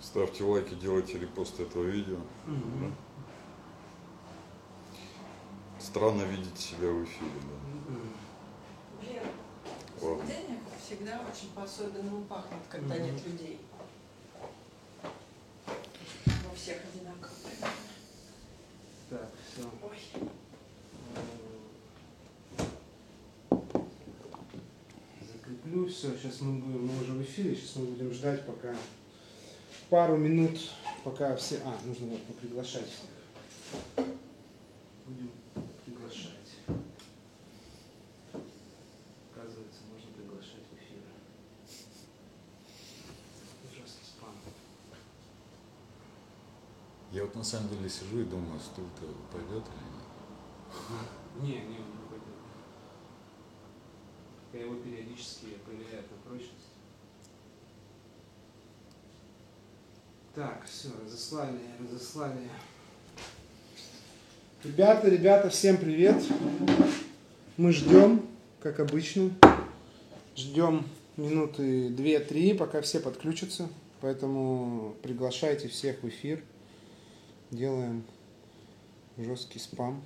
Ставьте лайки, делайте репосты этого видео. Мгм. Да. Странно видеть себя в эфире, да. Вера, Ладно. заведение, как всегда, очень по-особенному пахнет, когда Мгм. нет людей. Во всех одинаково. Так, все. Ой, Закреплю. Все, сейчас мы будем, мы уже в эфире, сейчас мы будем ждать пока пару минут, пока все. А, нужно вот приглашать всех. Будем приглашать. Оказывается, можно приглашать в эфир. Ужасный спам. Я вот на самом деле сижу и думаю, стул-то пойдет или нет. Не, не, он не пойдет. Я его периодически проверяю на прочность. Так, все, разослали, разослали. Ребята, ребята, всем привет. Мы ждем, как обычно. Ждем минуты 2-3, пока все подключатся. Поэтому приглашайте всех в эфир. Делаем жесткий спам.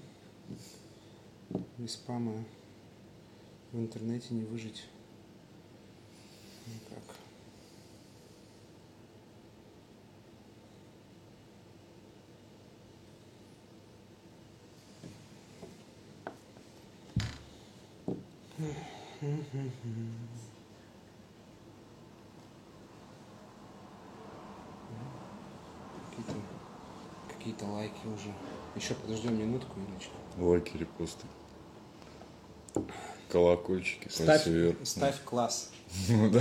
Без спама в интернете не выжить. Никак. Какие-то какие-то лайки уже. Еще подождем минутку, Юлечка. Лайки, репосты. Колокольчики, Ставь, вверх. ставь класс. Ну да.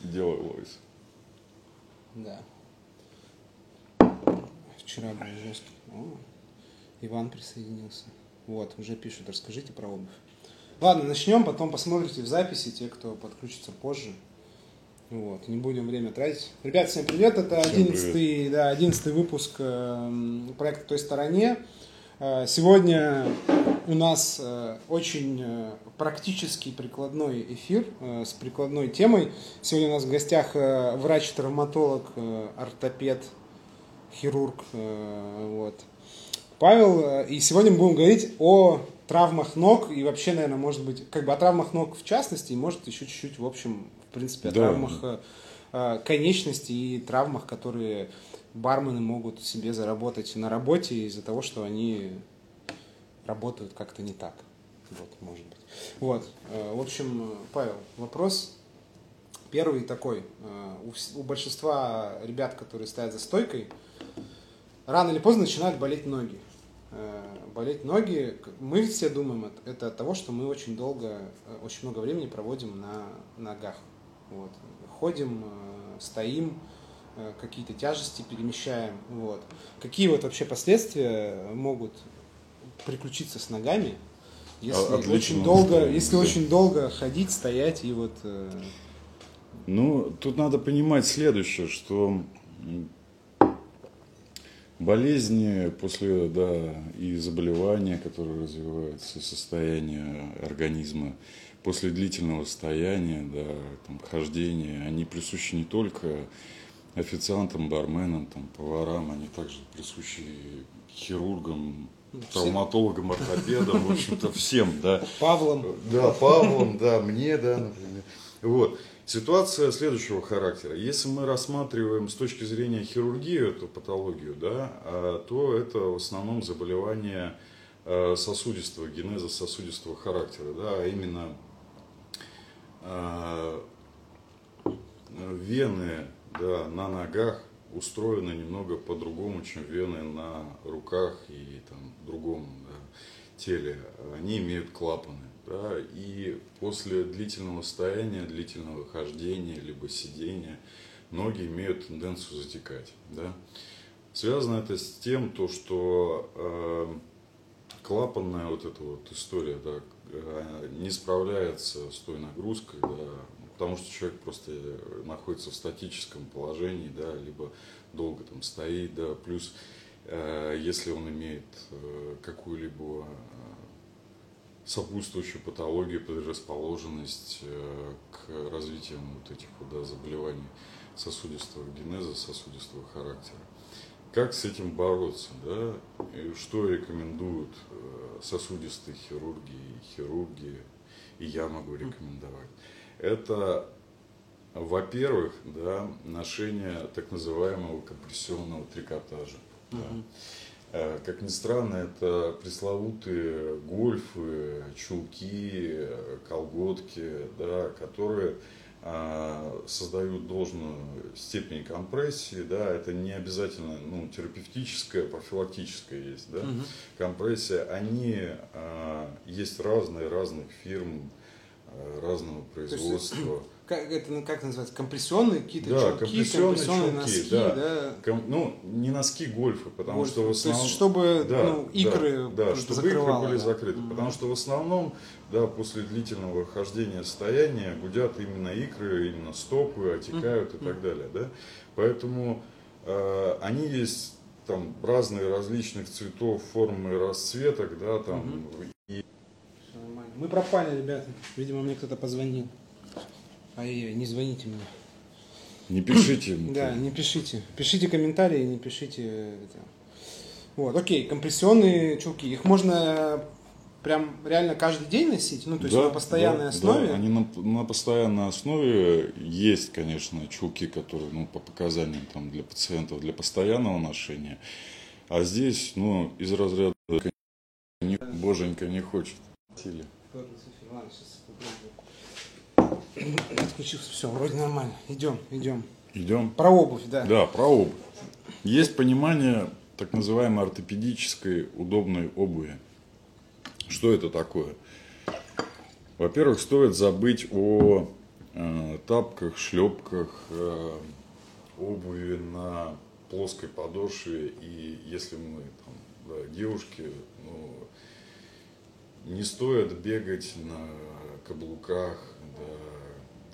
Делай лойс. Да. Вчера был жесткий. О, Иван присоединился. Вот, уже пишут, расскажите про обувь. Ладно, начнем, потом посмотрите в записи, те, кто подключится позже. Вот, не будем время тратить. Ребят, всем привет, это Всем 11 да, 11 выпуск э, проекта «Той стороне». Э, Сегодня у нас э, очень э, практический прикладной эфир с прикладной темой. Сегодня у нас в гостях врач-травматолог, ортопед, хирург. Вот. Павел, и сегодня мы будем говорить о травмах ног и вообще, наверное, может быть, как бы о травмах ног в частности, и может еще чуть-чуть, в общем, в принципе, о Да. травмах э, э, конечностей и травмах, которые бармены могут себе заработать на работе из-за того, что они работают как-то не так. Вот, может быть. Вот. э, В общем, Павел, вопрос первый такой. Э, У, у большинства ребят, которые стоят за стойкой, рано или поздно начинают болеть ноги. Э, Болеть ноги, мы все думаем, это- от того, что мы очень долго, э, очень много времени проводим на ногах. Вот. Ходим, э, стоим, какие-то тяжести перемещаем. Вот. Какие вот вообще последствия могут приключиться с ногами, если отлично. очень долго, если очень долго ходить, стоять и вот Ну, тут надо понимать следующее, что болезни после, да, и заболевания, которые развиваются, состояние организма после длительного стояния, да, там, хождения, они присущи не только официантам, барменам, там, поварам, они также присущи хирургам, Ну, всем. травматологам, ортопедам, в общем-то, всем, да. Павлом. Да, Павлом, да, мне, да, например. Вот. Ситуация следующего характера. Если мы рассматриваем с точки зрения хирургии эту патологию, да, а, то это в основном заболевание э, сосудистого, генеза сосудистого характера, да, а именно э, вены да, на ногах устроены немного по-другому, чем вены на руках и там, другом да, теле. Они имеют клапаны. Да, и после длительного стояния, длительного хождения, либо сидения, ноги имеют тенденцию затекать. Да. Связано это с тем, то, что э, клапанная вот эта вот история да, э, не справляется с той нагрузкой, да, потому что человек просто находится в статическом положении, да, либо долго там стоит, да, плюс э, если он имеет э, какую-либо сопутствующую патологию, предрасположенность э, к развитию вот этих вот, да, заболеваний сосудистого генеза, сосудистого характера. Как с этим бороться? Да? И что рекомендуют э, сосудистые хирурги и хирурги, и я могу рекомендовать? Это, во-первых, да, ношение так называемого компрессионного трикотажа. Да. Э, Как ни странно, это пресловутые гольфы, чулки, колготки, да, которые а, создают должную степень компрессии, да, это не обязательно ну, терапевтическая, профилактическая есть, да, Мгм. компрессия, они а, есть разные, разных фирм, а, разного есть, производства. Как, это ну, как называется? Компрессионные какие-то Да, чулки, компрессионные компрессионные чулки, носки, да. да. Ком- ну, не носки гольфа, потому Гольфы. что в То есть, основном... чтобы, да, ну, икры да, да, чтобы закрывало, икры были да. закрыты. Мгм. Потому что в основном, да, после длительного хождения состояния гудят именно икры, именно стопы, отекают и так далее, да. Поэтому э, они есть там разные различных цветов, форм и расцветок, да, там и Всё нормально. Мы пропали, ребята. Видимо, мне кто-то позвонил. Ай-яй, не звоните мне. не пишите. Да, не пишите. Пишите комментарии, не пишите. Вот, окей, компрессионные чулки. Их можно прям реально каждый день носить? Ну, то есть Да, на постоянной да, основе? Да, они на, на постоянной основе есть, конечно, чулки, которые, ну, по показаниям там для пациентов для постоянного ношения. А здесь, ну, из разряда не- боженька не хочет. Ладно, сейчас. Отключился, все, вроде нормально. Идем, идем. Идем. Про обувь, да. Да, про обувь. Есть понимание так называемой ортопедической удобной обуви. Что это такое? Во-первых, стоит забыть о э, тапках, шлепках, э, обуви на плоской подошве. И если мы там, да, девушки, ну, не стоит бегать на каблуках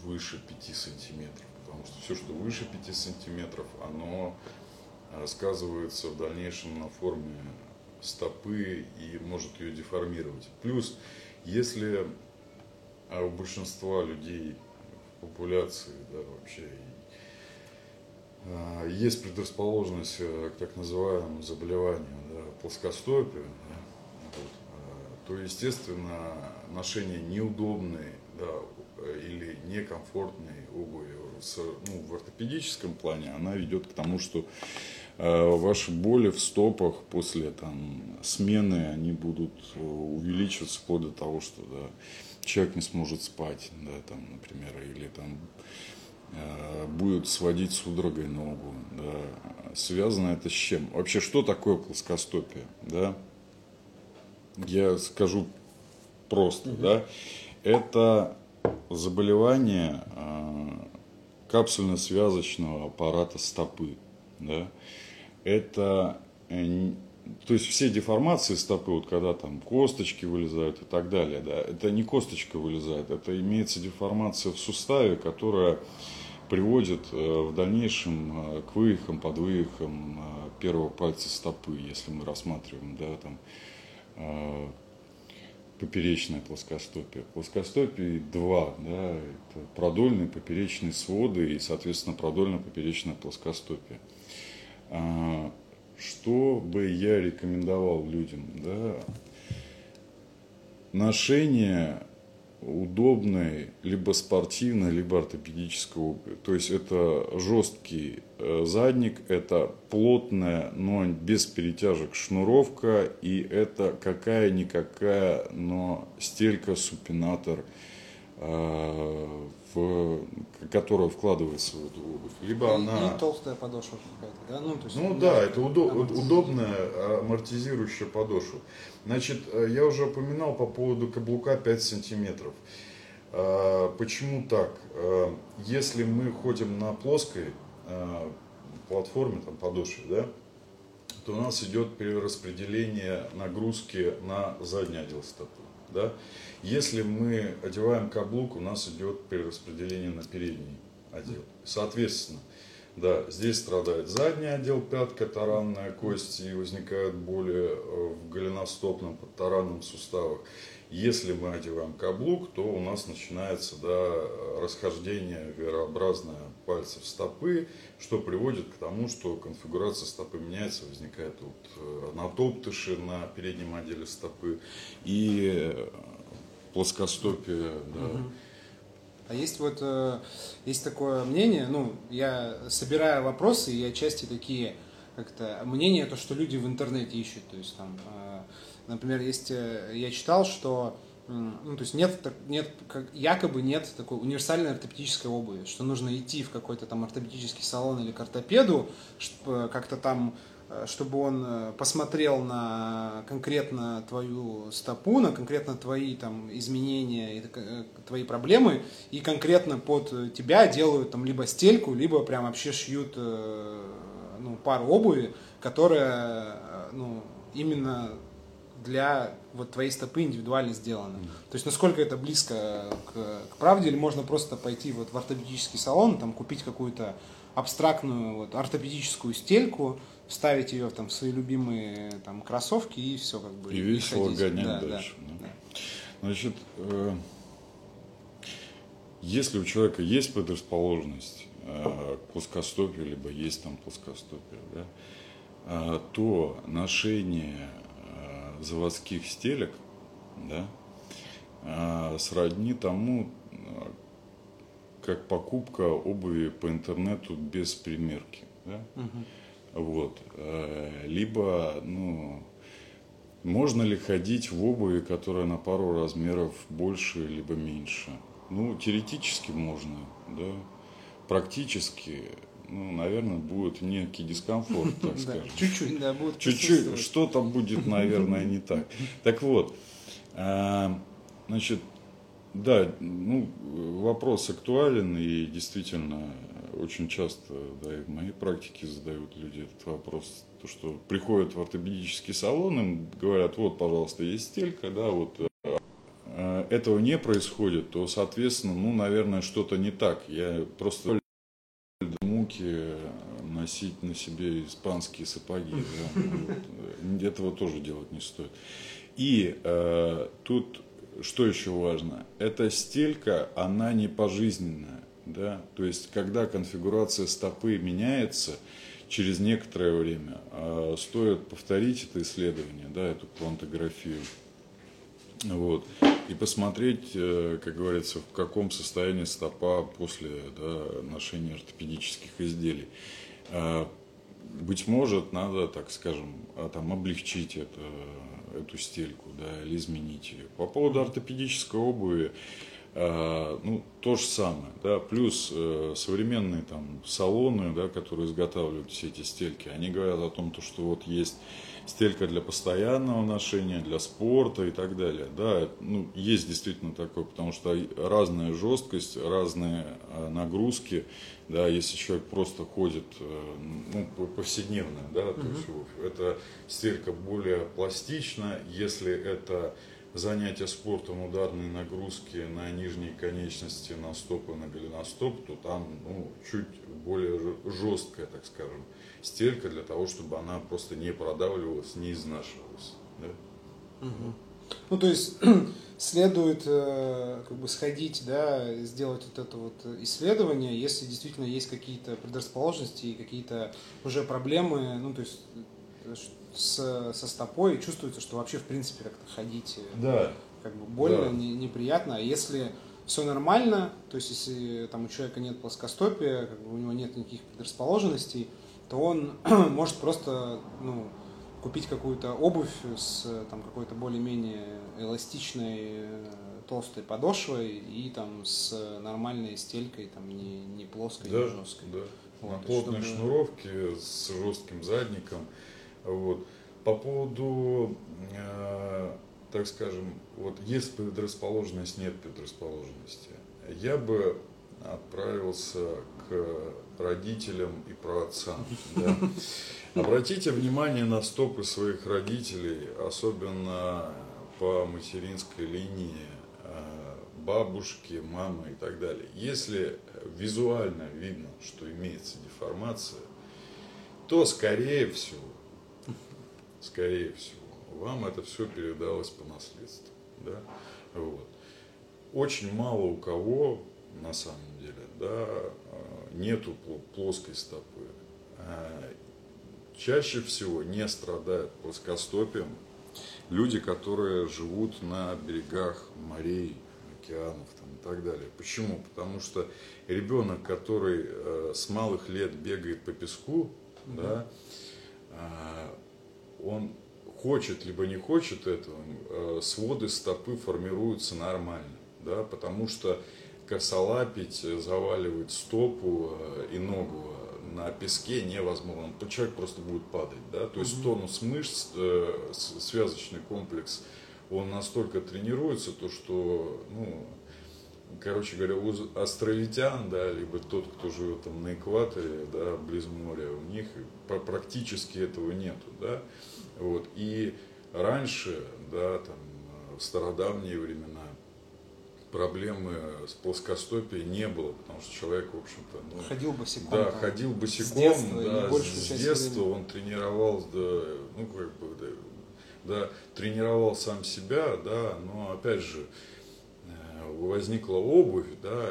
выше 5 сантиметров. Потому что все, что выше 5 сантиметров, оно э, сказывается в дальнейшем на форме стопы и может ее деформировать. Плюс, если а у большинства людей в популяции, да, вообще а, есть предрасположенность э, к так называемому заболеванию да, плоскостопию, да, вот, а, то, естественно, ношение неудобной да, э, или некомфортной обуви ну, в ортопедическом плане, она ведет к тому, что э, ваши боли в стопах после там, смены, они будут э, увеличиваться вплоть до того, что да, человек не сможет спать, да, там, например, или там э, будет сводить судорогой ногу. Да. Связано это с чем? Вообще, что такое плоскостопие? Да? Я скажу просто. Да? Это заболевание э, капсульно-связочного аппарата стопы. Да? Это э, то есть все деформации стопы, вот когда там косточки вылезают и так далее, да, это не косточка вылезает, это имеется деформация в суставе, которая приводит э, в дальнейшем э, к вывихам, подвывихам первого пальца стопы, если мы рассматриваем, да, там поперечное плоскостопие. Плоскостопие два, да, это продольные поперечные своды и, соответственно, продольно-поперечное плоскостопие. А, Что бы я рекомендовал людям, да, ношение удобной, либо спортивной, либо ортопедической обуви. То есть это жесткий э, задник, это плотная, но без перетяжек шнуровка, и это какая-никакая, но стелька-супинатор, э, в, которая вкладывается в эту обувь. Либо И- она... И толстая подошва какая-то, да? Ну, то есть, Ну да, да, это удо- удобная амортизирующая подошва. Значит, э, я уже упоминал по поводу каблука 5 сантиметров. А, Почему так? Если мы ходим на плоской платформе, там, подошве, да, то у нас идет перераспределение нагрузки на задний отдел стопы. Да? Если мы одеваем каблук, у нас идет перераспределение на передний отдел. Соответственно, Да, здесь страдает задний отдел пятка, таранная кость и возникают боли э, в голеностопном подтаранном суставах. Если мы одеваем каблук, то у нас начинается да, расхождение верообразное пальцев стопы, что приводит к тому, что конфигурация стопы меняется, возникает вот э, натоптыши на переднем отделе стопы и э, плоскостопие. Да. А есть вот э, есть такое мнение, ну, я собираю вопросы, и отчасти такие как-то мнения, то, что люди в интернете ищут. То есть там, например, есть, э, я читал, что ну, то есть нет, нет, якобы нет такой универсальной ортопедической обуви, что нужно идти в какой-то там ортопедический салон или к ортопеду, как-то там Э, чтобы он э, посмотрел на конкретно твою стопу, на конкретно твои там изменения и э, твои проблемы, и конкретно под тебя делают там либо стельку, либо прям вообще шьют ну, пару обуви, которая ну, именно для вот твоей стопы индивидуально сделана. Mm. То есть насколько это близко к, к правде, или можно просто пойти вот в ортопедический салон, там купить какую-то абстрактную вот, ортопедическую стельку, вставить ее там, в свои любимые там, кроссовки и все как бы. И весело гонять да, дальше. Да, да. Значит, э, если у человека есть предрасположенность э, к плоскостопию, либо есть там плоскостопие, да, э, то ношение заводских стелек да, э, сродни тому, как покупка обуви по интернету без примерки. Да? Угу. Вот. Э, либо, ну, можно ли ходить в обуви, которая на пару размеров больше либо меньше? Ну, теоретически можно, да. Практически, ну, наверное, будет некий дискомфорт, так скажем. Чуть-чуть, да, будет. Чуть-чуть, что-то будет, наверное, не так. Так вот, э, значит, да, ну, вопрос актуален и действительно очень часто, да, и в моей практике задают люди этот вопрос, то, что приходят в ортопедический салон, им говорят, вот, пожалуйста, есть стелька, да, вот э, этого не происходит, то, соответственно, ну, наверное, что-то не так. Я просто муки носить на себе испанские сапоги. Да, вот, этого тоже делать не стоит. И э, тут что еще важно? Эта стелька, она не пожизненная. Да? То есть, когда конфигурация стопы меняется, через некоторое время э, стоит повторить это исследование, да, эту квантографию, вот, и посмотреть, э, как говорится, в каком состоянии стопа после да, ношения ортопедических изделий. Э, быть может, надо, так скажем, там, облегчить это, эту стельку да, или изменить ее. По поводу ортопедической обуви, ну, то же самое, да, плюс э, современные там салоны, да, которые изготавливают все эти стельки, они говорят о том, то, что вот есть стелька для постоянного ношения, для спорта и так далее. Да, ну, есть действительно такое, потому что разная жесткость, разные э, нагрузки, да, если человек просто ходит э, ну, повседневно, да, то есть это стелька более пластична, если это занятие спортом, ударные нагрузки на нижние конечности, на стопы, на голеностоп, то там ну, чуть более жесткая, так скажем, стелька для того, чтобы она просто не продавливалась, не изнашивалась. Да? Угу. Ну, то есть следует э, как бы сходить, да, сделать вот это вот исследование, если действительно есть какие-то предрасположенности и какие-то уже проблемы, ну, то есть э, с, со стопой, и чувствуется, что вообще, в принципе, как-то ходить э, да. как бы больно, да. не, неприятно. А если все нормально, то есть если там у человека нет плоскостопия, как бы у него нет никаких предрасположенностей, то он может просто ну, купить какую-то обувь с там, какой-то более-менее эластичной э, толстой подошвой и там с нормальной стелькой, там не, не плоской, да, не жесткой. Да. Вот, На плотной чтобы... шнуровке с жестким задником. Вот. По поводу, э, так скажем, вот есть предрасположенность, нет предрасположенности. Я бы отправился к родителям и праотцам. Да. Обратите внимание на стопы своих родителей, особенно по материнской линии. э, бабушки, мамы и так далее. Если визуально видно, что имеется деформация, то скорее всего, скорее всего, вам это все передалось по наследству. Да? Вот. Очень мало у кого, на самом деле, да, э, нету плоской стопы. А чаще всего не страдают плоскостопием люди, которые живут на берегах морей, океанов там, и так далее. Почему? Потому что ребенок, который э, с малых лет бегает по песку, mm-hmm. да, э, он хочет либо не хочет этого, э, своды стопы формируются нормально, да, потому что косолапить, заваливать стопу э, и ногу на песке невозможно. Человек просто будет падать. Да? То есть тонус мышц, э, связочный комплекс, он настолько тренируется, то что, ну, короче говоря, у астролитян, да, либо тот, кто живет там на экваторе, да, близ моря, у них практически этого нету, да, вот, и раньше, да, там, в стародавние времена, проблемы с плоскостопией не было, потому что человек, в общем-то, ну, ходил босиком. Да, там, ходил босиком, с детства, да, с детства он тренировал, да, ну как бы, да, да, тренировал сам себя, да, но опять же э, возникла обувь, да,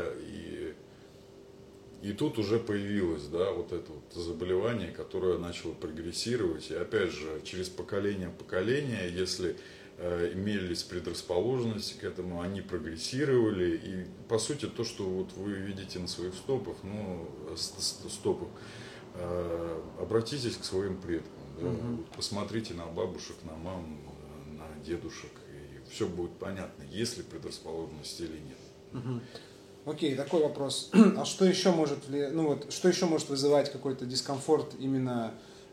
и тут уже появилось, да, вот это вот заболевание, которое начало прогрессировать, и опять же через поколение поколения, если Э, имелись предрасположенности к этому, они прогрессировали. И по сути то, что вот вы видите на своих стопах, ну, стопах, э, обратитесь к своим предкам. Да? Угу. посмотрите на бабушек, на мам, на дедушек, и все будет понятно, есть ли предрасположенность или нет. Угу. Окей, такой вопрос. А что еще может, ну вот, что еще может вызывать какой-то дискомфорт именно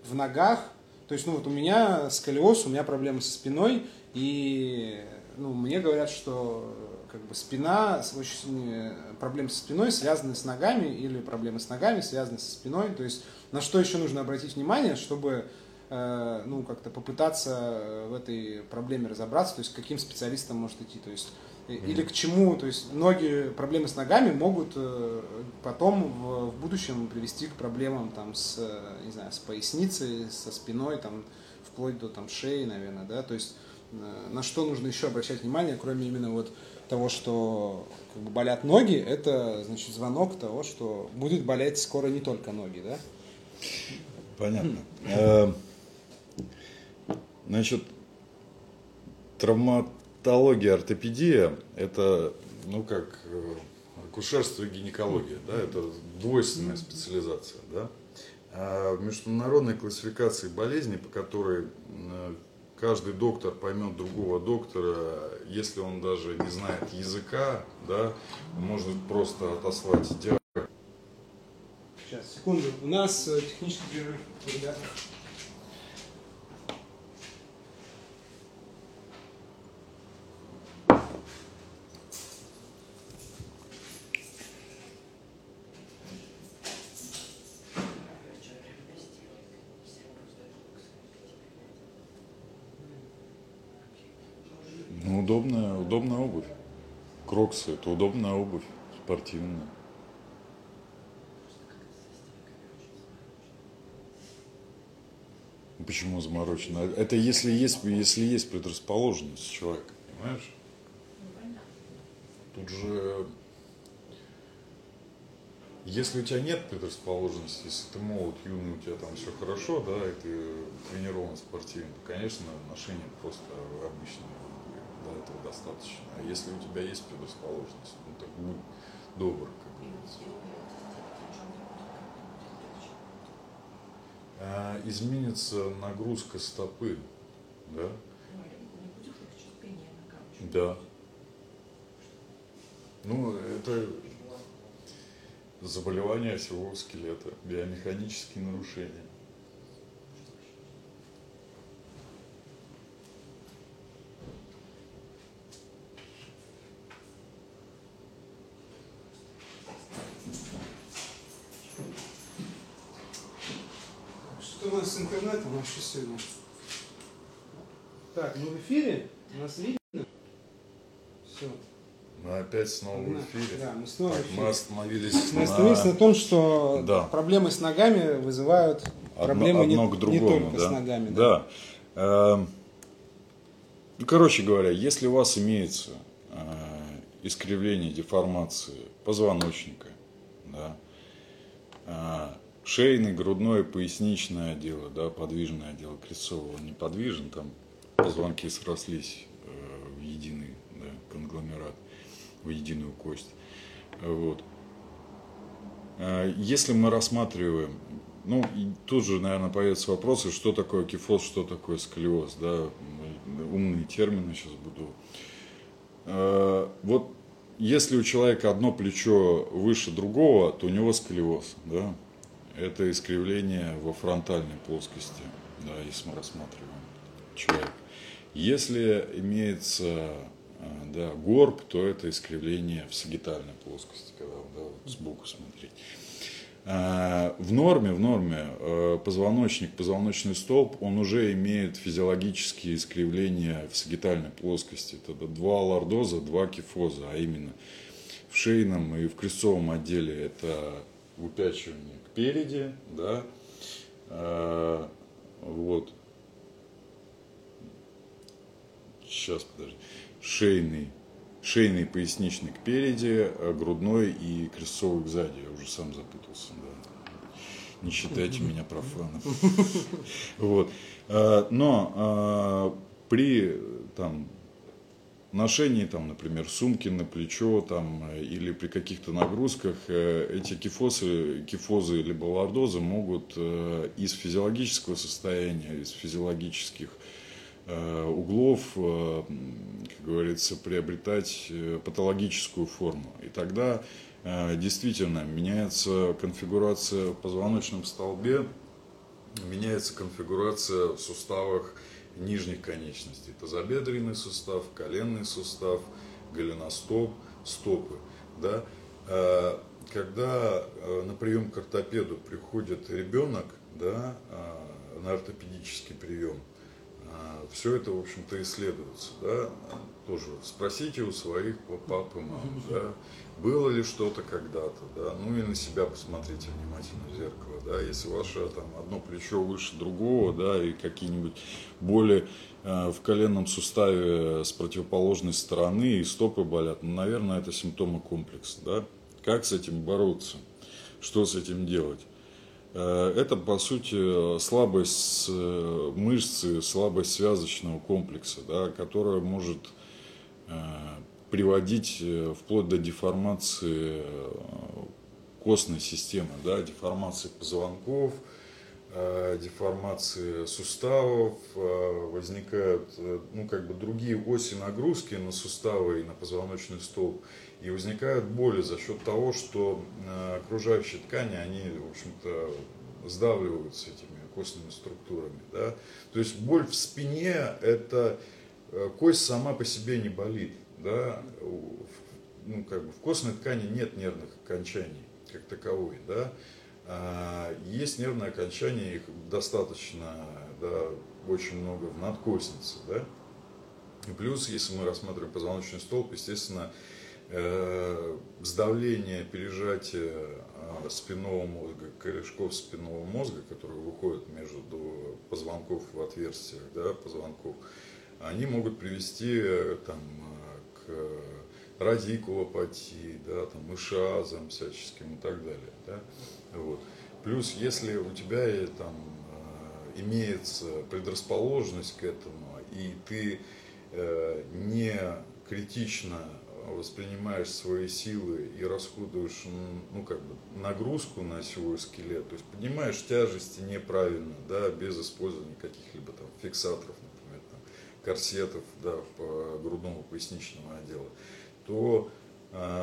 в ногах? То есть, ну вот у меня сколиоз, у меня проблемы со спиной, и ну, мне говорят, что как бы спина, очень, проблемы со спиной связаны с ногами или проблемы с ногами связаны со спиной. То есть на что еще нужно обратить внимание, чтобы э, ну, как-то попытаться в этой проблеме разобраться, то есть к каким специалистам может идти. То есть или к чему, то есть ноги, проблемы с ногами могут э, потом в, в будущем привести к проблемам там с, не знаю, с поясницей, со спиной, там, вплоть до там шеи, наверное, да, то есть Э, на что нужно еще обращать внимание, кроме именно вот того, что как бы, болят ноги, это значит звонок того, что будет болеть скоро не только ноги, да? Понятно. Э, значит, травматология, ортопедия – это, ну, как э, акушерство и гинекология, да, это двойственная специализация, да. А в международной классификации болезней, по которой каждый доктор поймет другого доктора, если он даже не знает языка, да, может просто отослать диагноз. Сейчас, секунду. У нас э, технический перерыв, ребята. удобная, удобная обувь. Кроксы – это удобная обувь, спортивная. Почему заморочено? Это если есть, если есть предрасположенность человека, понимаешь? Тут же, если у тебя нет предрасположенности, если ты молод, юный, у тебя там все хорошо, да, и ты тренирован спортивно, то, конечно, отношения просто обычные для этого достаточно. А если у тебя есть предрасположенность, ну так будь добр, как говорится. А, изменится нагрузка стопы, да? Да. Ну, это заболевание всего скелета, биомеханические нарушения. С интернетом вообще сегодня. Так, мы в эфире? Нас видно? Все. Мы опять снова в эфире. Да, мы снова в Так, эфире. мы остановились Мы остановились на том, что Да. проблемы с ногами вызывают одно, проблемы не, одно к не другому. только да? с ногами. Да. Эм, Ну, короче говоря, если у вас имеется э, искривление, деформации позвоночника, да, э, шейный, грудное, поясничное отделы, да, подвижное отдело крестцового неподвижен, там позвонки срослись э, в единый да, конгломерат, в единую кость. Вот. Э, Если мы рассматриваем, ну, и тут же, наверное, появятся вопросы, что такое кифоз, что такое сколиоз, да, умные термины сейчас буду. Э, Вот если у человека одно плечо выше другого, то у него сколиоз, да, это искривление во фронтальной плоскости, да, если мы рассматриваем человека. Если имеется э, да, горб, то это искривление в сагитальной плоскости, когда да, вот сбоку смотреть. Э, В норме, в норме э, позвоночник, позвоночный столб, он уже имеет физиологические искривления в сагитальной плоскости. Это два лордоза, два кифоза, а именно в шейном и в крестцовом отделе это выпячивание кпереди, да, Э, вот, сейчас, подожди, шейный, шейный поясничный кпереди, а грудной и крестцовый сзади. Я уже сам запутался, да. Не считайте меня профаном. Вот. А, Но а, при там, ношении, там, например, сумки на плечо там, э, или при каких-то нагрузках э, эти кифозы, кифозы либо лордозы могут э, из физиологического состояния, из физиологических углов, как говорится, приобретать патологическую форму. И тогда действительно меняется конфигурация в позвоночном столбе, меняется конфигурация в суставах нижних конечностей. Тазобедренный сустав, коленный сустав, голеностоп, стопы. Да? Э, Когда э, на прием к ортопеду приходит ребенок да, э, на ортопедический прием, все это, в общем-то, исследуется. Да? Тоже спросите у своих пап и мам, да? было ли что-то когда-то, да? ну и на себя посмотрите внимательно в зеркало, да? если ваше там, одно плечо выше другого, да, и какие-нибудь боли э, в коленном суставе с противоположной стороны и стопы болят, ну, наверное, это симптомы комплекса. Да? Как с этим бороться? Что с этим делать? Э, Это, по сути, слабость э, мышцы, слабость связочного комплекса, да, которая может э, приводить э, вплоть до деформации э, костной системы, да, деформации позвонков, э, деформации суставов, э, возникают э, ну, как бы другие оси нагрузки на суставы и на позвоночный столб, и возникают боли за счет того, что окружающие ткани, они, в общем-то, сдавливаются этими костными структурами. Да? То есть боль в спине – это кость сама по себе не болит. Да? Ну, как бы в костной ткани нет нервных окончаний как таковой. Да? А, Есть нервные окончания, их достаточно, да, очень много в надкостнице. Да? И плюс, если мы рассматриваем позвоночный столб, естественно, э, сдавление, пережатие э, спинного мозга, корешков спинного мозга, которые выходят между позвонков в отверстиях да, позвонков, они могут привести э, там, э, к радикулопатии, да, там, ишиазам всяческим и так далее. Да? Вот. Плюс, если у тебя э, там, э, имеется предрасположенность к этому, и ты э, не критично воспринимаешь свои силы и расходуешь ну, как бы, нагрузку на свой скелет, то есть поднимаешь тяжести неправильно, да, без использования каких-либо там фиксаторов, например, там, корсетов да, по грудному поясничному отделу, то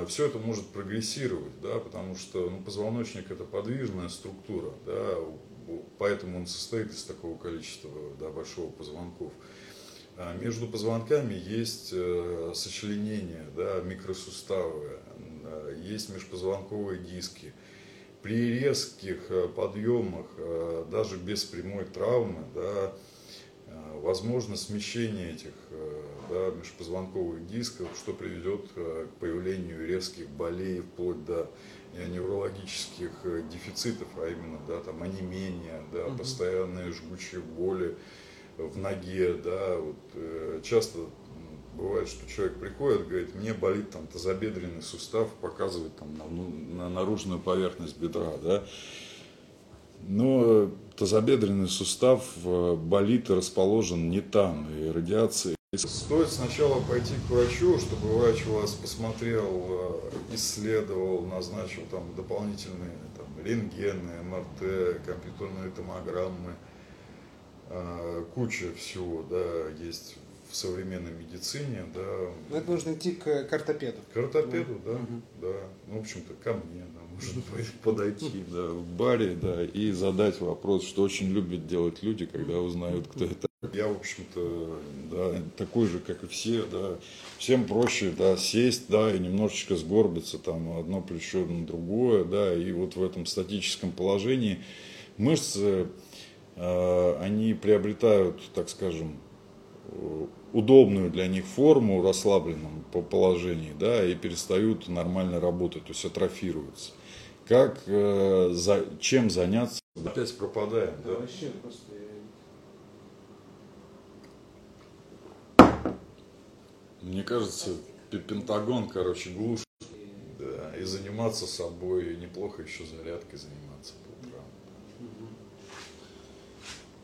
все это может прогрессировать, да, потому что ну, позвоночник это подвижная структура, да, поэтому он состоит из такого количества да, большого позвонков. А Между позвонками есть э, сочленения, да, микросуставы, э, есть межпозвонковые диски. При резких э, подъемах, э, даже без прямой травмы, да, э, возможно смещение этих э, да, межпозвонковых дисков, что приведет э, к появлению резких болей, вплоть до э, неврологических э, дефицитов, а именно да, там, онемения, да, угу. постоянные жгучие боли в ноге. Да, вот, часто бывает, что человек приходит, говорит, мне болит там тазобедренный сустав, показывает там на, ну, на наружную поверхность бедра, да, но тазобедренный сустав болит и расположен не там, и радиация. Стоит сначала пойти к врачу, чтобы врач вас посмотрел, э, исследовал, назначил там дополнительные там, рентгены, МРТ, компьютерные томограммы, э, куча всего, да, есть в современной медицине, да. Но это нужно идти к картопеду. К картопеду, да, угу. да. Ну, в общем-то, ко мне, да, может подойти, да, в баре, да, и задать вопрос, что очень любят делать люди, когда узнают, кто это. Я, в общем-то, да, такой же, как и все, да. Всем проще, да, сесть, да, и немножечко сгорбиться, там, одно плечо на другое, да, и вот в этом статическом положении мышцы, э, они приобретают, так скажем, удобную для них форму в расслабленном положении, да, и перестают нормально работать, то есть атрофируются. Как, э, за, чем заняться? Опять пропадаем, да? Вообще просто... Мне кажется, Пентагон, короче, глушит. Да, и заниматься собой, неплохо еще зарядкой заниматься по утрам.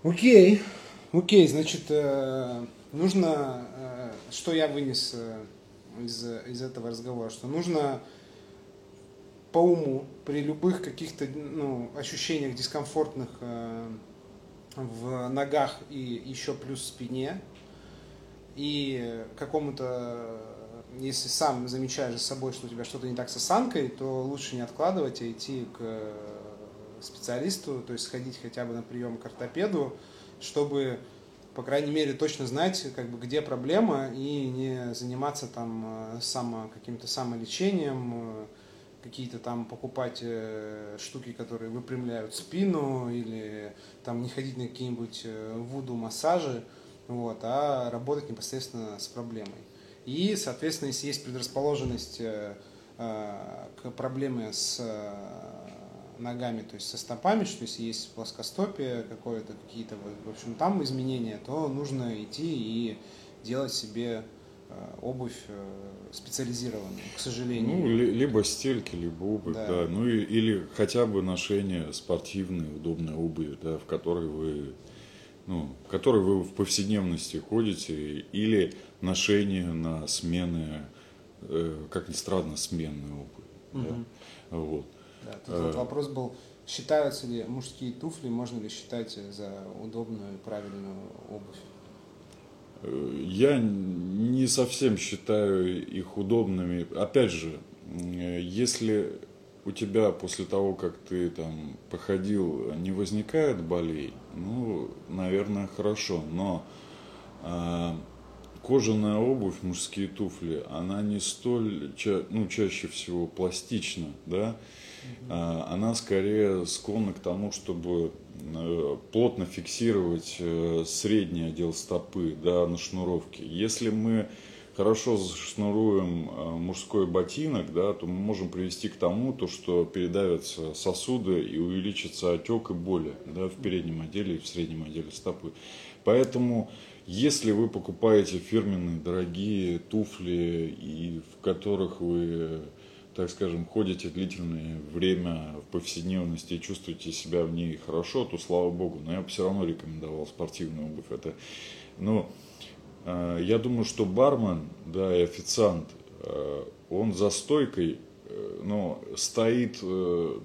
Окей, окей, значит, э, нужно, э, что я вынес э, из, из этого разговора, что нужно по уму при любых каких-то ну, ощущениях дискомфортных э, в ногах и еще плюс спине и какому-то если сам замечаешь за собой, что у тебя что-то не так с осанкой, то лучше не откладывать, а идти к специалисту, то есть сходить хотя бы на прием к ортопеду, чтобы по крайней мере, точно знать, как бы, где проблема, и не заниматься там э, само, каким-то самолечением, э, какие-то там покупать э, штуки, которые выпрямляют спину, или там не ходить на какие-нибудь вуду-массажи, вот, а работать непосредственно с проблемой. И, соответственно, если есть предрасположенность к проблеме с ногами, то есть со стопами, что если есть плоскостопие какое-то, какие-то, в общем, там изменения, то нужно идти и делать себе э, обувь э, специализированную, к сожалению. Ну, либо стельки, либо обувь, да. да. Ну, или хотя бы ношение спортивной, удобной обуви, да, в которой вы ну, в которой вы в повседневности ходите, или ношение на смены, э, как ни странно, сменные обуви. Угу. Да? Вот. Да, тут вот э. вопрос был, считаются ли мужские туфли, можно ли считать за удобную и правильную обувь? Э, я не совсем считаю их удобными. Опять же, э, если у тебя после того, как ты там походил, не возникает болей, ну, наверное, хорошо. Но э, кожаная обувь, мужские туфли, она не столь, ну, чаще всего пластична, да, а, она скорее склонна к тому, чтобы э, плотно фиксировать э, средний отдел стопы да, на шнуровке. Если мы хорошо шнуруем э, мужской ботинок, да, то мы можем привести к тому, то, что передавятся сосуды и увеличится отек и боли да, в переднем отделе и в среднем отделе стопы. Поэтому, если вы покупаете фирменные дорогие туфли, и в которых вы так скажем, ходите длительное время в повседневности и чувствуете себя в ней хорошо, то слава богу. Но я бы все равно рекомендовал спортивную обувь. Это, ну, я думаю, что бармен, да, и официант, э, он за стойкой э, ну, стоит э,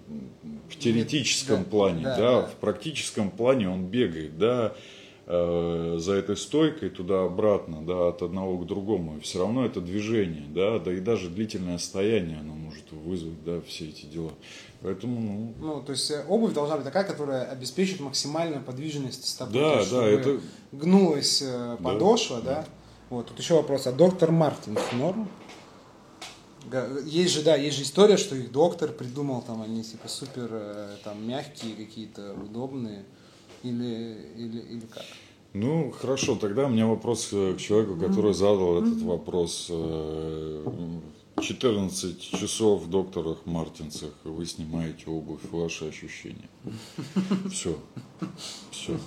в теоретическом да, плане, да, да, да, в практическом плане он бегает, да, Э, за этой стойкой туда-обратно, да, от одного к другому. И все равно это движение, да, да и даже длительное стояние оно может вызвать, да, все эти дела. Поэтому, ну... Ну, то есть э, обувь должна быть такая, которая обеспечит максимальную подвижность стопы. Да, есть, да, это... Гнулась э, подошва, да. да. Вот, тут еще вопрос, а доктор Мартин норм? Есть же, да, есть же история, что их доктор придумал, там, они типа супер, там, мягкие какие-то, удобные. Или, или, или как? Ну, хорошо, тогда у меня вопрос э, к человеку, который задал этот вопрос. Э, 14 часов в докторах Мартинцах вы снимаете обувь, ваши ощущения. Все. Все.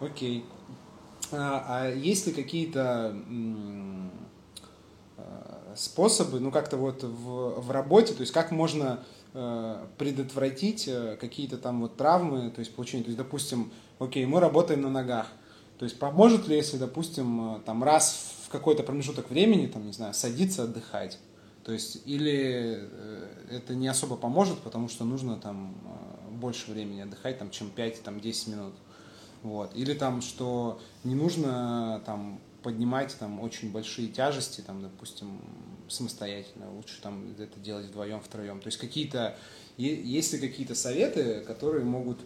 Окей. А, а есть ли какие-то э, способы, ну как-то вот в, в работе, то есть как можно э, предотвратить э, какие-то там вот травмы, то есть получение, то есть допустим, окей, мы работаем на ногах, то есть поможет ли, если, допустим, э, там раз какой-то промежуток времени, там, не знаю, садиться отдыхать, то есть или э, это не особо поможет, потому что нужно там э, больше времени отдыхать, там, чем 5-10 там, 10 минут. Вот. Или там, что не нужно там поднимать там очень большие тяжести, там, допустим, самостоятельно, лучше там это делать вдвоем, втроем. То есть какие-то, есть ли какие-то советы, которые могут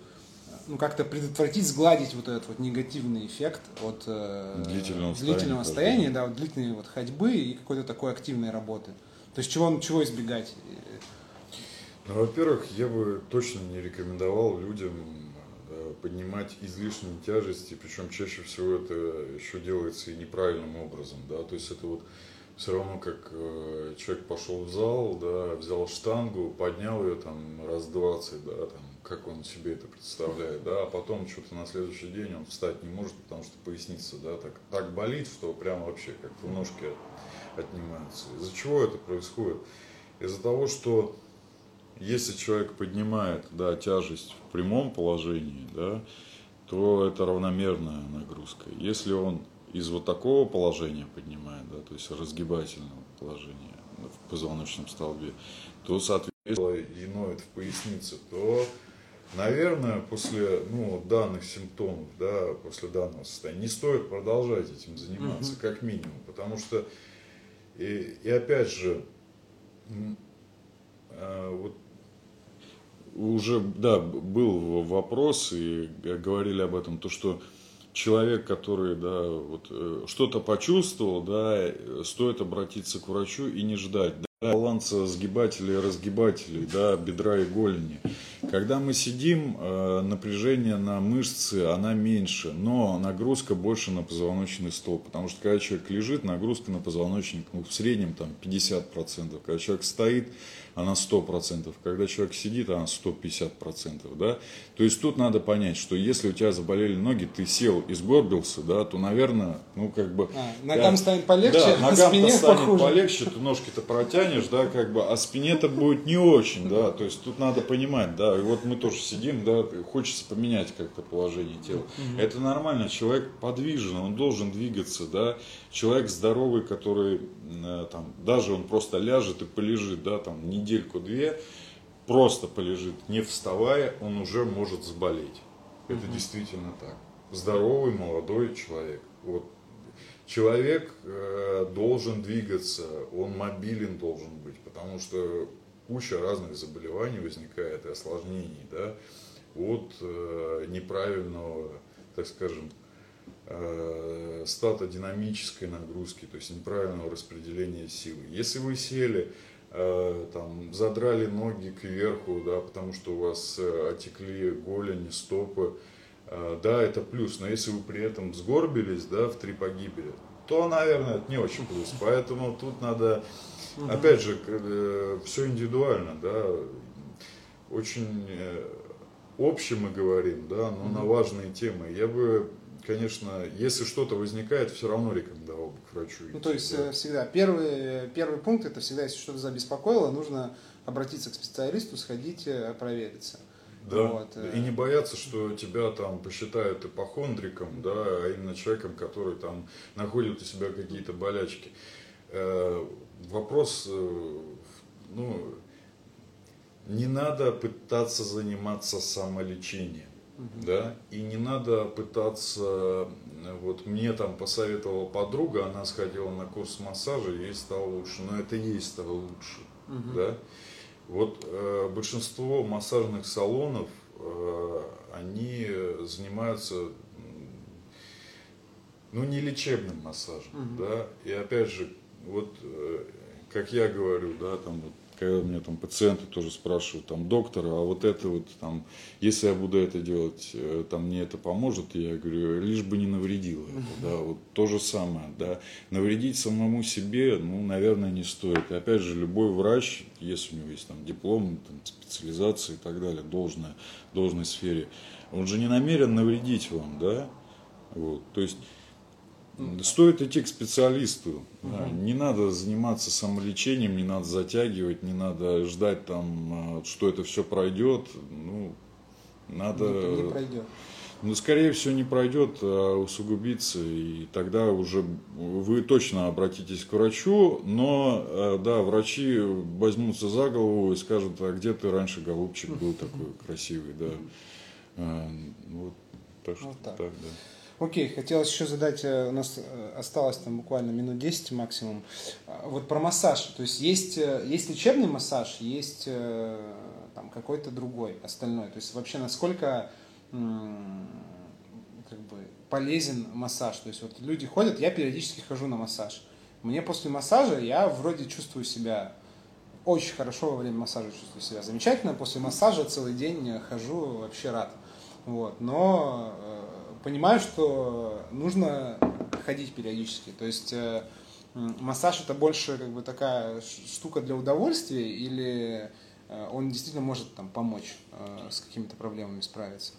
ну, как-то предотвратить, сгладить вот этот вот негативный эффект от э, Длительного длительного стояния, стояния, да, вот длительной вот ходьбы и какой-то такой активной работы. То есть чего, чего избегать? Ну, во-первых, я бы точно не рекомендовал людям поднимать излишние тяжести, причем чаще всего это еще делается и неправильным образом, да, то есть это вот все равно как э, человек пошел в зал, да, взял штангу, поднял ее там раз 20, да, там, как он себе это представляет, да, а потом что-то на следующий день он встать не может, потому что поясница, да, так, так болит, что прям вообще как-то ножки от- отнимаются. Из-за чего это происходит? Из-за того, что если человек поднимает да, тяжесть в прямом положении, да, то это равномерная нагрузка. Если он из вот такого положения поднимает, да, то есть разгибательного положения в позвоночном столбе, то, соответственно, и ноет в пояснице, то, наверное, после ну, данных симптомов, да, после данного состояния, не стоит продолжать этим заниматься, как минимум, потому что, и, и опять же, а, вот уже, да, был вопрос, и говорили об этом, то, что человек, который, да, вот, э, что-то почувствовал, да, э, стоит обратиться к врачу и не ждать. Да, баланса сгибателей и разгибателей, да, бедра и голени. Когда мы сидим, э, напряжение на мышцы, она меньше, но нагрузка больше на позвоночный столб, потому что когда человек лежит, нагрузка на позвоночник, ну, в среднем там 50%, когда человек стоит, она 100%, когда человек сидит, она 150%, да, то есть тут надо понять, что если у тебя заболели ноги, ты сел и сгорбился, да, то, наверное, ну, как бы... А, ногам да, станет полегче, да, а ногам спине станет похуже. полегче, ты ножки-то протянешь, да, как бы, а спине-то будет не очень, да, то есть тут надо понимать, да, и вот мы тоже сидим, да, хочется поменять как-то положение тела. Это нормально, человек подвижен, он должен двигаться, да, человек здоровый, который э, там, даже он просто ляжет и полежит, да, там, недельку-две, просто полежит, не вставая, он уже может заболеть. Это действительно так. Здоровый молодой человек. Вот человек э, должен двигаться, он мобилен должен быть, потому что куча разных заболеваний возникает и осложнений, да, от э, неправильного, так скажем, э, статодинамической нагрузки, то есть неправильного распределения силы. Если вы сели, э, там, задрали ноги кверху, да, потому что у вас э, отекли голени, стопы, э, да, это плюс, но если вы при этом сгорбились, да, в три погибели, то, наверное, это не очень плюс. Поэтому тут надо, опять же, все индивидуально, да, очень э, общем мы говорим, да, но на важные темы. Я бы, конечно, если что-то возникает, все равно рекомендовал бы к врачу. Ну, идти, то есть да. э, всегда первый, первый пункт это всегда, если что-то забеспокоило, нужно обратиться к специалисту, сходить, э, провериться. Да, Вот, э. и не бояться, что тебя там посчитают ипохондриком, да, а именно человеком, который там находит у себя какие-то болячки. Вопрос, э, ну, не надо пытаться заниматься самолечением, да, и не надо пытаться, э, вот мне там посоветовала подруга, она сходила на курс массажа, ей стало лучше, но это ей стало лучше, да. Вот э, большинство массажных салонов, э, они занимаются, ну, не лечебным массажем, Мгм. да, и опять же, вот, э, как я говорю, да, там вот когда у меня там пациенты тоже спрашивают, там, доктора, а вот это вот, там, если я буду это делать, э, там, мне это поможет, я говорю, лишь бы не навредило это, да, вот то же самое, да, навредить самому себе, ну, наверное, не стоит. И опять же, любой врач, если у него есть там диплом, там, специализация и так далее, должная, должной сфере, он же не намерен навредить вам, да, вот, то есть Стоит идти к специалисту. Да. Не надо заниматься самолечением, не надо затягивать, не надо ждать там, а, что это все пройдет. Ну, надо. Не, не пройдет. Ну, скорее всего, не пройдет, а усугубится, и тогда уже вы точно обратитесь к врачу, но, а, да, врачи возьмутся за голову и скажут, а где ты раньше, голубчик, был такой красивый, да. А, вот, так что Вот так. так, да. Окей, хотелось еще задать, э, у нас э, осталось там буквально минут 10 максимум. А, Вот про массаж. То есть есть, э, есть лечебный массаж, есть там какой-то другой, остальной. То есть вообще насколько как бы полезен массаж. То есть вот люди ходят, я периодически хожу на массаж. Мне после массажа я вроде чувствую себя очень хорошо во время массажа чувствую себя замечательно. После массажа целый день хожу, вообще рад. Вот. Но понимаю, что нужно ходить периодически. То есть э, массаж это больше как бы такая штука для удовольствия или э, он действительно может там помочь э, с какими-то проблемами справиться?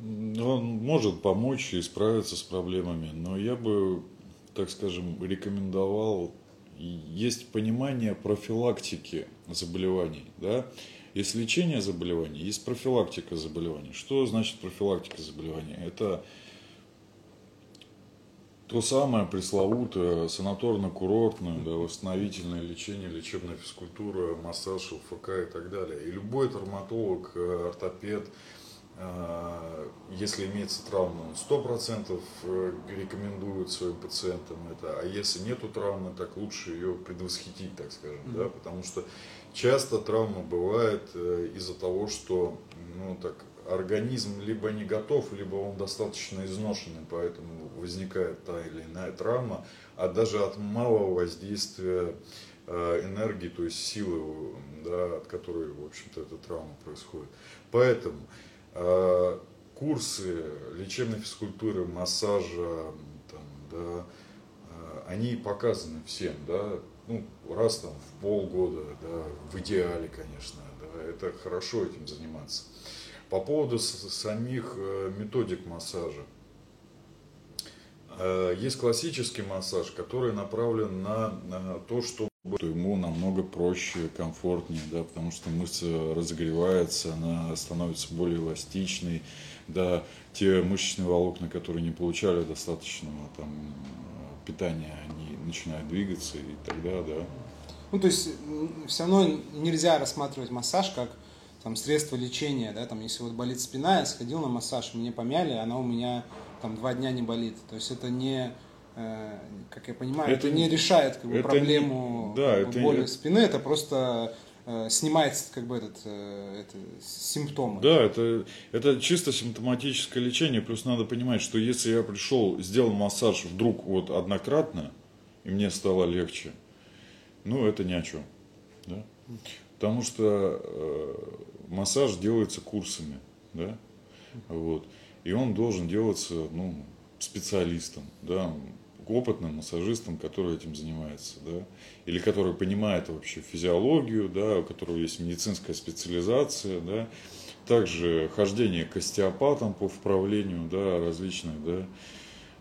Он может помочь и справиться с проблемами, но я бы, так скажем, рекомендовал, есть понимание профилактики заболеваний, да? Есть лечение заболеваний, есть профилактика заболеваний. Что значит профилактика заболеваний? Это то самое пресловутое санаторно-курортное, да, восстановительное лечение, лечебная физкультура, массаж, ЛФК и так далее. И любой травматолог, э, ортопед, э, если имеется травма, он 100% э, рекомендует своим пациентам это. А если нету травмы, так лучше ее предвосхитить, так скажем. Да? Потому что часто травма бывает э, из-за того, что ну, так, организм либо не готов, либо он достаточно изношенный, поэтому возникает та или иная травма, а даже от малого воздействия э, энергии, то есть силы, да, от которой, в общем-то, эта травма происходит. Поэтому э, курсы лечебной физкультуры, массажа, там, да, э, они показаны всем, да, ну, раз там в полгода, да, в идеале, конечно, да, это хорошо этим заниматься. По поводу самих э, методик массажа. Э, Есть классический массаж, который направлен на, на то, чтобы ему намного проще, комфортнее, да, потому что мышца разогревается, она становится более эластичной, да, те мышечные волокна, которые не получали достаточного там, э, питания, они начинают двигаться, и тогда, да, Ну, то есть все равно нельзя рассматривать массаж как там средство лечения, да, там если вот болит спина, я сходил на массаж, мне помяли, она у меня там два дня не болит. То есть это не, э, как я понимаю, это, Это не не- решает как бы, это проблему не- да, как бы, это боли не- спины, это просто э, снимает как бы этот э, это, симптомы. Да, это, это чисто симптоматическое лечение. Плюс надо понимать, что если я пришел, сделал массаж вдруг вот однократно, и мне стало легче, ну, это ни о чем. Да? Потому что э, массаж делается курсами, да, вот, и он должен делаться, ну, специалистом, да, опытным массажистом, который этим занимается, да, или который понимает вообще физиологию, да, у которого есть медицинская специализация, да, также хождение к остеопатам по вправлению, да, различных, да.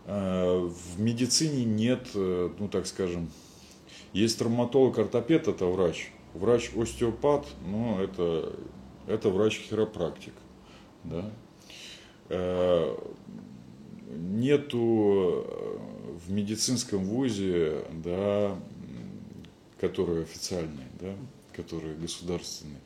А, В медицине нет, э, ну так скажем, есть травматолог-ортопед, это врач. Врач-остеопат, ну это, это врач-хиропрактик. Да? Э, Нету э, в медицинском вузе, да, м, который официальный, да, который государственный,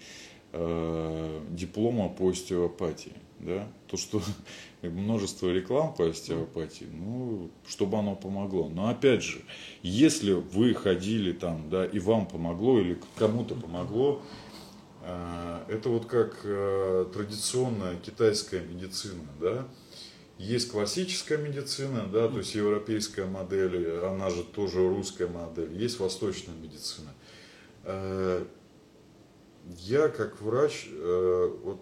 э, диплома по остеопатии. Да? То, что множество реклам по остеопатии, ну, чтобы оно помогло. Но опять же, если вы ходили там, да, и вам помогло, или кому-то помогло, э, это вот как э, традиционная китайская медицина, да, есть классическая медицина, да, то есть европейская модель, она же тоже русская модель, есть восточная медицина. Э, я как врач, вот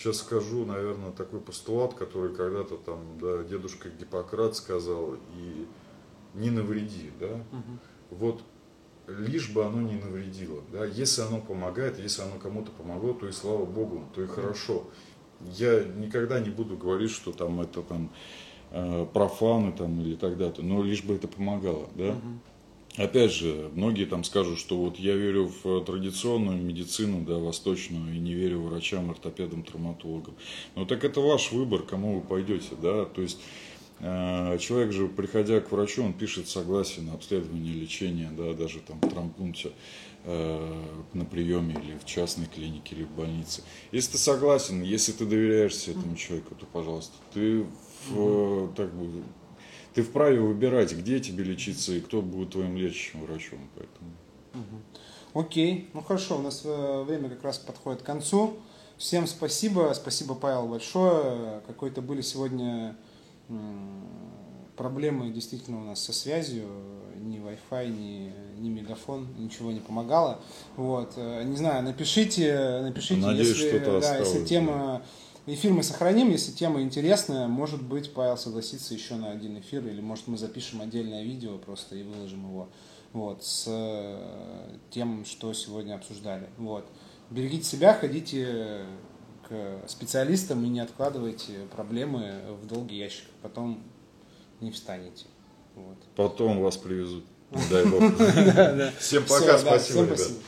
сейчас скажу, наверное, такой постулат, который когда-то там, да, дедушка Гиппократ сказал, и не навреди, да, Мгм. вот лишь бы оно не навредило, да, если оно помогает, если оно кому-то помогло, то и слава богу, то и хорошо. Я никогда не буду говорить, что там это там э, профаны там или так далее, но лишь бы это помогало, да. Мгм. Опять же, многие там скажут, что вот я верю в традиционную медицину, да, восточную, и не верю врачам, ортопедам, травматологам. Ну так это ваш выбор, кому вы пойдете, да, то есть э, человек же, приходя к врачу, он пишет согласие на обследование, лечение, да, даже там в травмпункте э, на приеме или в частной клинике, или в больнице. Если ты согласен, если ты доверяешься этому человеку, то, пожалуйста, ты в, так бы, ты вправе выбирать, где тебе лечиться и кто будет твоим лечащим врачом. Поэтому. Мгм. Окей, ну хорошо, у нас э, время как раз подходит к концу. Всем спасибо, спасибо, Павел, большое. Какой-то были сегодня проблемы действительно у нас со связью, ни Wi-Fi, ни, ни мегафон, ничего не помогало. Вот, э, не знаю, напишите, напишите, Надеюсь, если, да, если осталось, тема эфир мы сохраним, если тема интересная, может быть, Павел согласится еще на один эфир, или может мы запишем отдельное видео просто и выложим его вот, с э, тем, что сегодня обсуждали. Вот. Берегите себя, ходите к специалистам и не откладывайте проблемы в долгий ящик, потом не встанете. Вот. Потом вас привезут. Дай бог. Всем пока, спасибо, ребят. спасибо.